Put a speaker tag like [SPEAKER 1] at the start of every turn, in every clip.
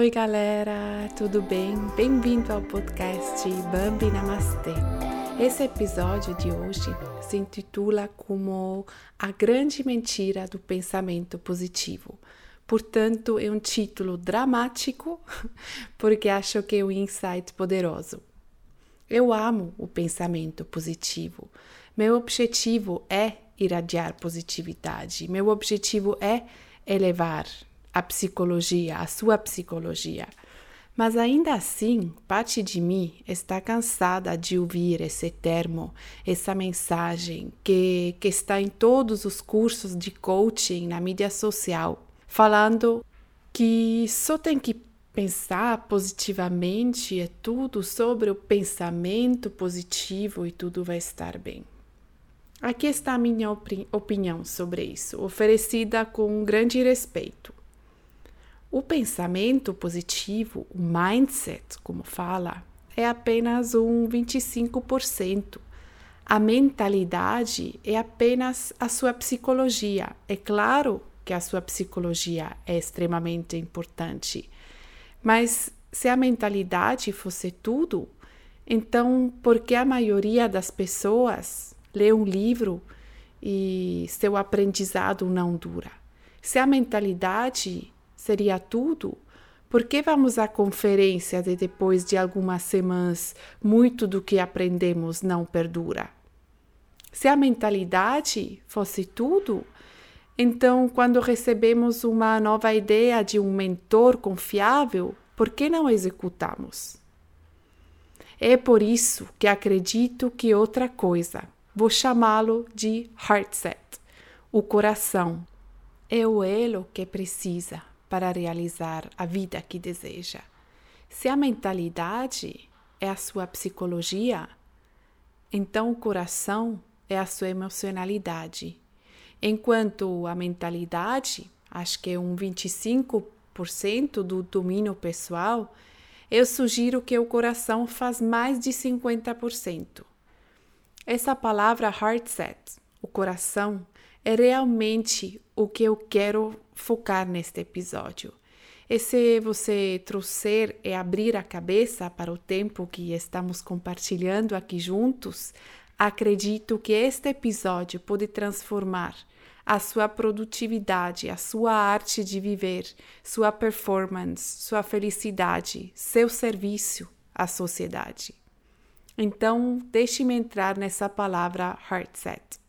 [SPEAKER 1] Oi, galera, tudo bem? Bem-vindo ao podcast Bambi Namastê. Esse episódio de hoje se intitula como A Grande Mentira do Pensamento Positivo. Portanto, é um título dramático, porque acho que é um insight poderoso. Eu amo o pensamento positivo. Meu objetivo é irradiar positividade. Meu objetivo é elevar a psicologia, a sua psicologia. Mas ainda assim, parte de mim está cansada de ouvir esse termo, essa mensagem que, que está em todos os cursos de coaching na mídia social, falando que só tem que pensar positivamente, é tudo sobre o pensamento positivo e tudo vai estar bem. Aqui está a minha opinião sobre isso, oferecida com grande respeito. O pensamento positivo, o mindset, como fala, é apenas um 25%. A mentalidade é apenas a sua psicologia. É claro que a sua psicologia é extremamente importante, mas se a mentalidade fosse tudo, então por que a maioria das pessoas lê um livro e seu aprendizado não dura? Se a mentalidade seria tudo? Por que vamos à conferência e depois de algumas semanas muito do que aprendemos não perdura? Se a mentalidade fosse tudo, então quando recebemos uma nova ideia de um mentor confiável, por que não executamos? É por isso que acredito que outra coisa, vou chamá-lo de heart set, o coração, é o elo que precisa para realizar a vida que deseja. Se a mentalidade é a sua psicologia, então o coração é a sua emocionalidade. Enquanto a mentalidade, acho que é um 25% do domínio pessoal, eu sugiro que o coração faz mais de 50%. Essa palavra heart set, o coração, é realmente o que eu quero focar neste episódio. E se você trouxer e abrir a cabeça para o tempo que estamos compartilhando aqui juntos, acredito que este episódio pode transformar a sua produtividade, a sua arte de viver, sua performance, sua felicidade, seu serviço à sociedade. Então, deixe-me entrar nessa palavra heart set.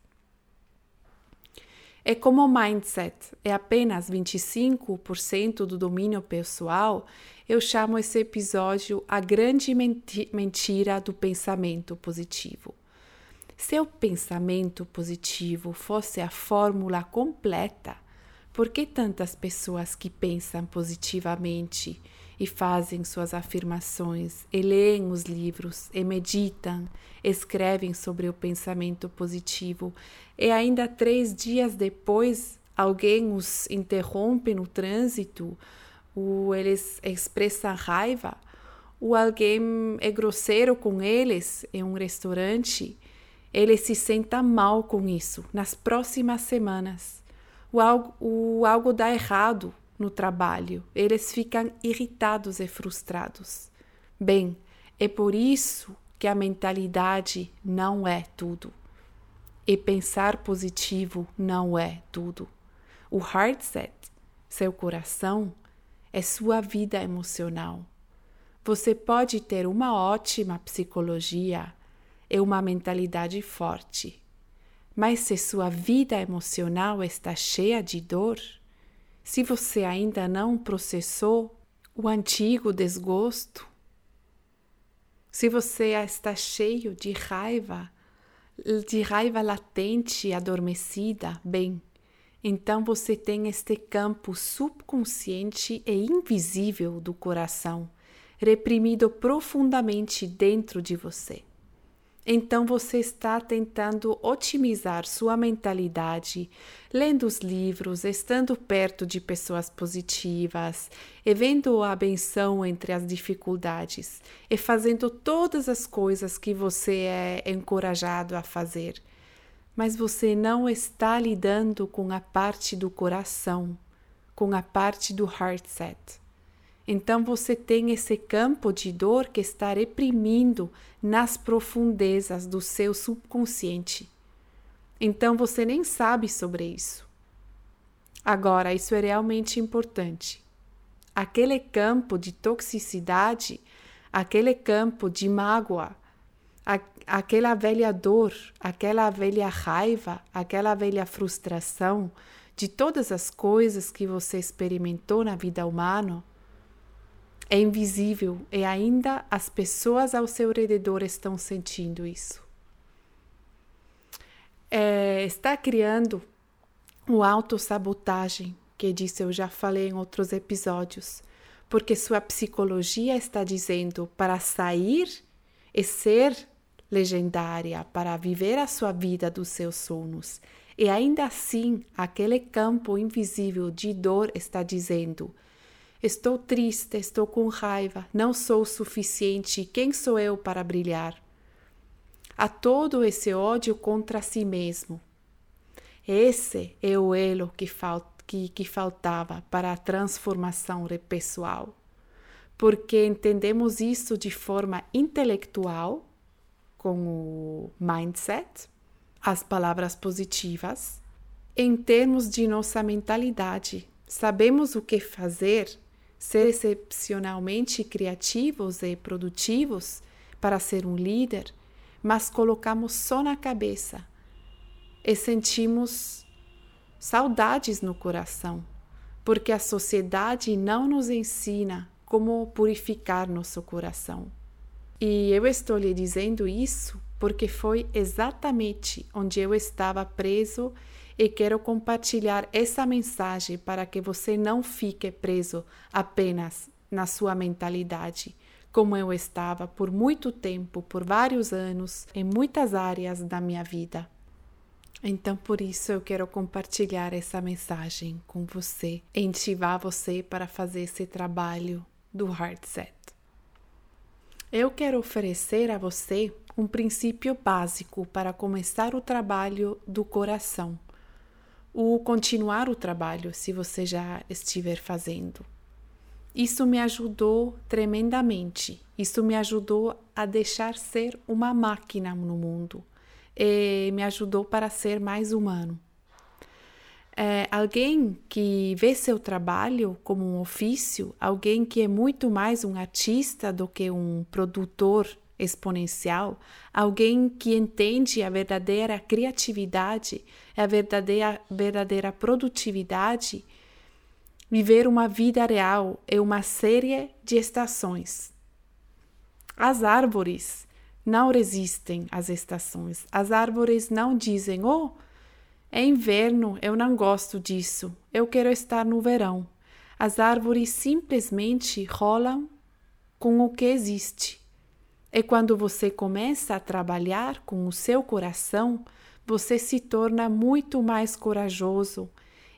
[SPEAKER 1] É como o mindset é apenas 25% do domínio pessoal, eu chamo esse episódio a grande menti mentira do pensamento positivo. Se o pensamento positivo fosse a fórmula completa, por que tantas pessoas que pensam positivamente e fazem suas afirmações, e leem os livros, e meditam, escrevem sobre o pensamento positivo, e ainda três dias depois alguém os interrompe no trânsito, ou eles expressam raiva, ou alguém é grosseiro com eles em um restaurante, eles se sentem mal com isso. Nas próximas semanas. O algo, o algo dá errado no trabalho, eles ficam irritados e frustrados. Bem, é por isso que a mentalidade não é tudo. E pensar positivo não é tudo. O heart set, seu coração, é sua vida emocional. Você pode ter uma ótima psicologia e uma mentalidade forte, mas se sua vida emocional está cheia de dor, se você ainda não processou o antigo desgosto, se você está cheio de raiva, de raiva latente e adormecida, bem, então você tem este campo subconsciente e invisível do coração, reprimido profundamente dentro de você. Então você está tentando otimizar sua mentalidade, lendo os livros, estando perto de pessoas positivas, e vendo a benção entre as dificuldades, e fazendo todas as coisas que você é encorajado a fazer. Mas você não está lidando com a parte do coração, com a parte do heart set. Então você tem esse campo de dor que está reprimindo nas profundezas do seu subconsciente. Então você nem sabe sobre isso. Agora, isso é realmente importante. Aquele campo de toxicidade, aquele campo de mágoa, aquela velha dor, aquela velha raiva, aquela velha frustração de todas as coisas que você experimentou na vida humana, é invisível e ainda as pessoas ao seu redor estão sentindo isso. É, está criando uma autossabotagem, que disse eu já falei em outros episódios, porque sua psicologia está dizendo para sair e ser legendária, para viver a sua vida dos seus sonhos. E ainda assim, aquele campo invisível de dor está dizendo: Estou triste, estou com raiva, não sou o suficiente, quem sou eu para brilhar? Há todo esse ódio contra si mesmo. Esse é o elo que, fal que, que faltava para a transformação pessoal. Porque entendemos isso de forma intelectual, com o mindset, as palavras positivas, em termos de nossa mentalidade. Sabemos o que fazer ser excepcionalmente criativos e produtivos para ser um líder, mas colocamos só na cabeça e sentimos saudades no coração, porque a sociedade não nos ensina como purificar nosso coração. E eu estou lhe dizendo isso porque foi exatamente onde eu estava preso e quero compartilhar essa mensagem para que você não fique preso apenas na sua mentalidade, como eu estava por muito tempo, por vários anos, em muitas áreas da minha vida. Então, por isso, eu quero compartilhar essa mensagem com você, incentivar você para fazer esse trabalho do Heart Set. Eu quero oferecer a você um princípio básico para começar o trabalho do coração o continuar o trabalho se você já estiver fazendo. Isso me ajudou tremendamente. Isso me ajudou a deixar ser uma máquina no mundo e me ajudou para ser mais humano. É, alguém que vê seu trabalho como um ofício, alguém que é muito mais um artista do que um produtor exponencial, alguém que entende a verdadeira criatividade, a verdadeira, verdadeira produtividade, viver uma vida real é uma série de estações. As árvores não resistem às estações. As árvores não dizem: "Oh, é inverno, eu não gosto disso. Eu quero estar no verão." As árvores simplesmente rolam com o que existe. É quando você começa a trabalhar com o seu coração, você se torna muito mais corajoso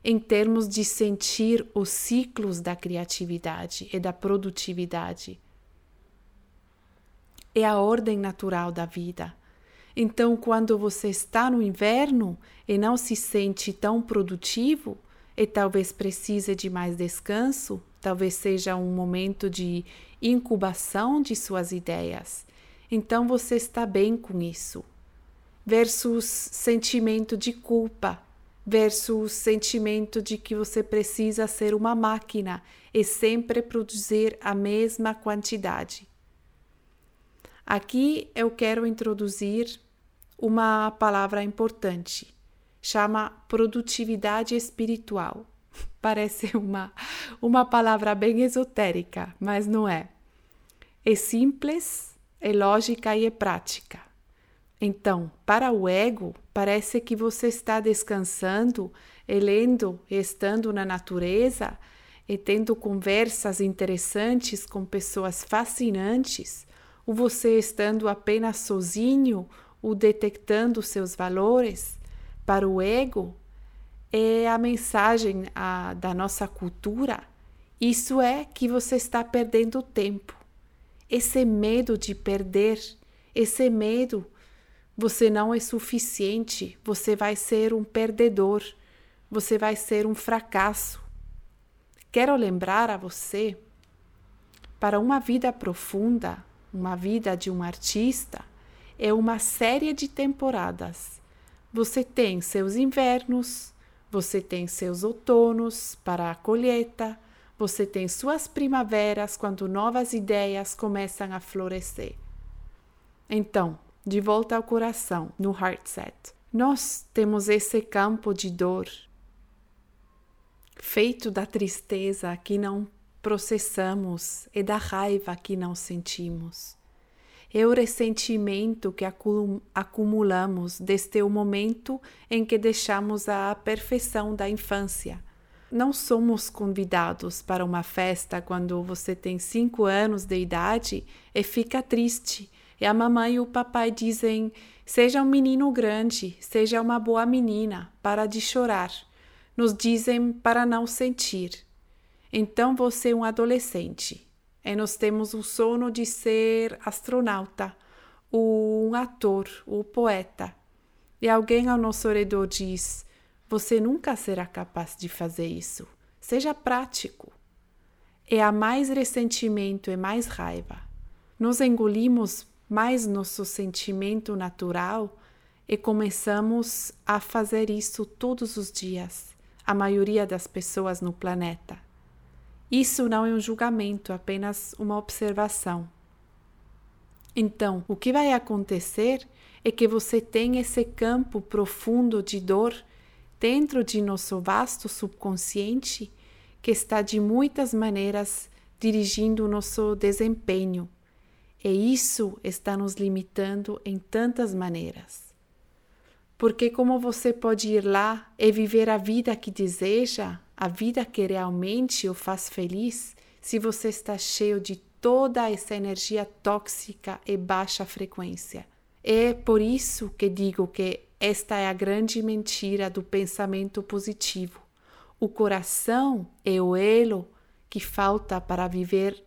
[SPEAKER 1] em termos de sentir os ciclos da criatividade e da produtividade. É a ordem natural da vida. Então, quando você está no inverno e não se sente tão produtivo, e talvez precise de mais descanso, talvez seja um momento de incubação de suas ideias. Então você está bem com isso. Versus sentimento de culpa, versus sentimento de que você precisa ser uma máquina e sempre produzir a mesma quantidade. Aqui eu quero introduzir uma palavra importante chama produtividade espiritual. Parece uma, uma palavra bem esotérica, mas não é. É simples, é lógica e é prática. Então, para o ego, parece que você está descansando, e lendo, e estando na natureza, e tendo conversas interessantes com pessoas fascinantes, ou você estando apenas sozinho, ou detectando seus valores, para o ego é a mensagem a, da nossa cultura. Isso é que você está perdendo tempo. Esse medo de perder, esse medo, você não é suficiente, você vai ser um perdedor, você vai ser um fracasso. Quero lembrar a você Para uma vida profunda, uma vida de um artista, é uma série de temporadas. Você tem seus invernos, você tem seus outonos para a colheita, você tem suas primaveras quando novas ideias começam a florescer. Então, de volta ao coração, no heart set. Nós temos esse campo de dor feito da tristeza que não processamos e da raiva que não sentimos. É o ressentimento que acumulamos desde o momento em que deixamos a perfeição da infância. Não somos convidados para uma festa quando você tem cinco anos de idade e fica triste e a mamãe e o papai dizem: seja um menino grande, seja uma boa menina, para de chorar. Nos dizem para não sentir. Então você é um adolescente e nós temos o sono de ser astronauta, um ator, um poeta. E alguém ao nosso redor diz: você nunca será capaz de fazer isso. Seja prático. E há mais ressentimento e mais raiva. Nós engolimos mais nosso sentimento natural e começamos a fazer isso todos os dias, a maioria das pessoas no planeta. Isso não é um julgamento, apenas uma observação. Então, o que vai acontecer é que você tem esse campo profundo de dor dentro de nosso vasto subconsciente que está de muitas maneiras dirigindo o nosso desempenho e isso está nos limitando em tantas maneiras. Porque, como você pode ir lá e viver a vida que deseja, a vida que realmente o faz feliz, se você está cheio de toda essa energia tóxica e baixa frequência? É por isso que digo que esta é a grande mentira do pensamento positivo. O coração é o elo que falta para viver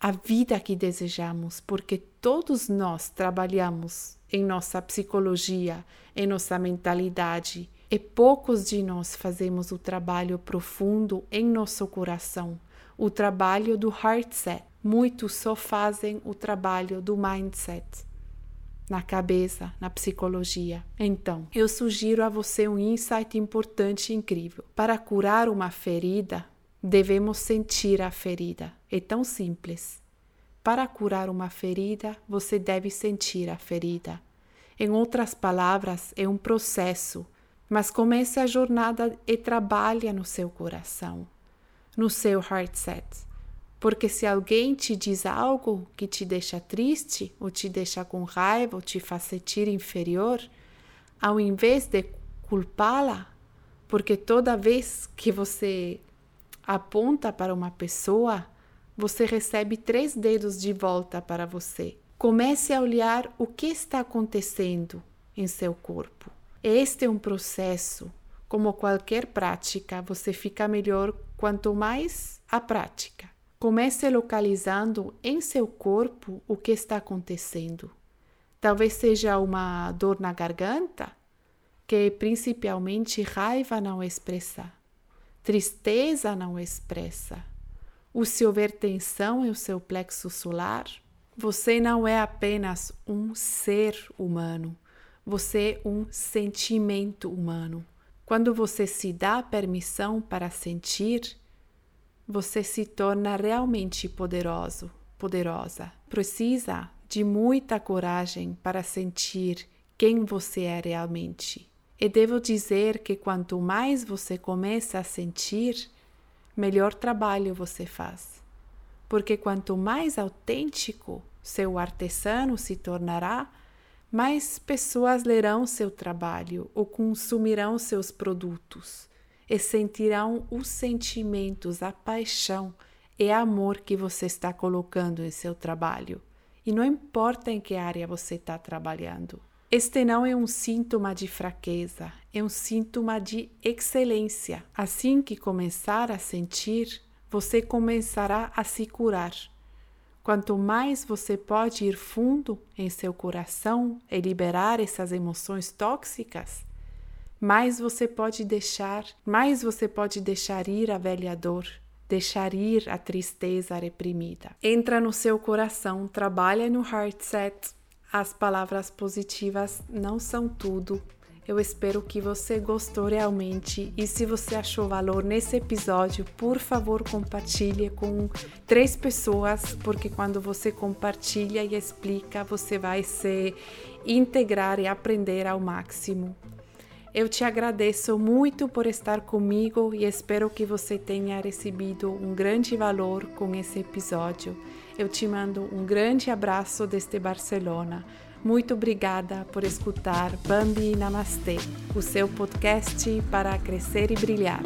[SPEAKER 1] a vida que desejamos, porque todos nós trabalhamos em nossa psicologia, em nossa mentalidade, e poucos de nós fazemos o trabalho profundo em nosso coração, o trabalho do heart set. Muitos só fazem o trabalho do mindset, na cabeça, na psicologia. Então, eu sugiro a você um insight importante e incrível. Para curar uma ferida, Devemos sentir a ferida. É tão simples. Para curar uma ferida, você deve sentir a ferida. Em outras palavras, é um processo, mas comece a jornada e trabalhe no seu coração, no seu heart set. Porque se alguém te diz algo que te deixa triste, ou te deixa com raiva, ou te faz sentir inferior, ao invés de culpá-la, porque toda vez que você aponta para uma pessoa, você recebe três dedos de volta para você. Comece a olhar o que está acontecendo em seu corpo. Este é um processo. Como qualquer prática, você fica melhor quanto mais a prática. Comece localizando em seu corpo o que está acontecendo. Talvez seja uma dor na garganta, que principalmente raiva não expressa tristeza não expressa. O se houver tensão em seu plexo solar, você não é apenas um ser humano, você é um sentimento humano. Quando você se dá permissão para sentir, você se torna realmente poderoso, poderosa. Precisa de muita coragem para sentir quem você é realmente. E devo dizer que quanto mais você começa a sentir, melhor trabalho você faz. Porque quanto mais autêntico seu artesano se tornará, mais pessoas lerão seu trabalho ou consumirão seus produtos e sentirão os sentimentos, a paixão e amor que você está colocando em seu trabalho. E não importa em que área você está trabalhando. Este não é um sintoma de fraqueza, é um sintoma de excelência. Assim que começar a sentir, você começará a se curar. Quanto mais você pode ir fundo em seu coração e liberar essas emoções tóxicas, mais você pode deixar, mais você pode deixar ir a velha dor deixar ir a tristeza reprimida. Entra no seu coração, trabalha no heart set. As palavras positivas não são tudo, eu espero que você gostou realmente e se você achou valor nesse episódio, por favor, compartilhe com três pessoas, porque quando você compartilha e explica, você vai se integrar e aprender ao máximo. Eu te agradeço muito por estar comigo e espero que você tenha recebido um grande valor com esse episódio. Eu te mando um grande abraço desde Barcelona. Muito obrigada por escutar Bambi Namastê, o seu podcast para crescer e brilhar.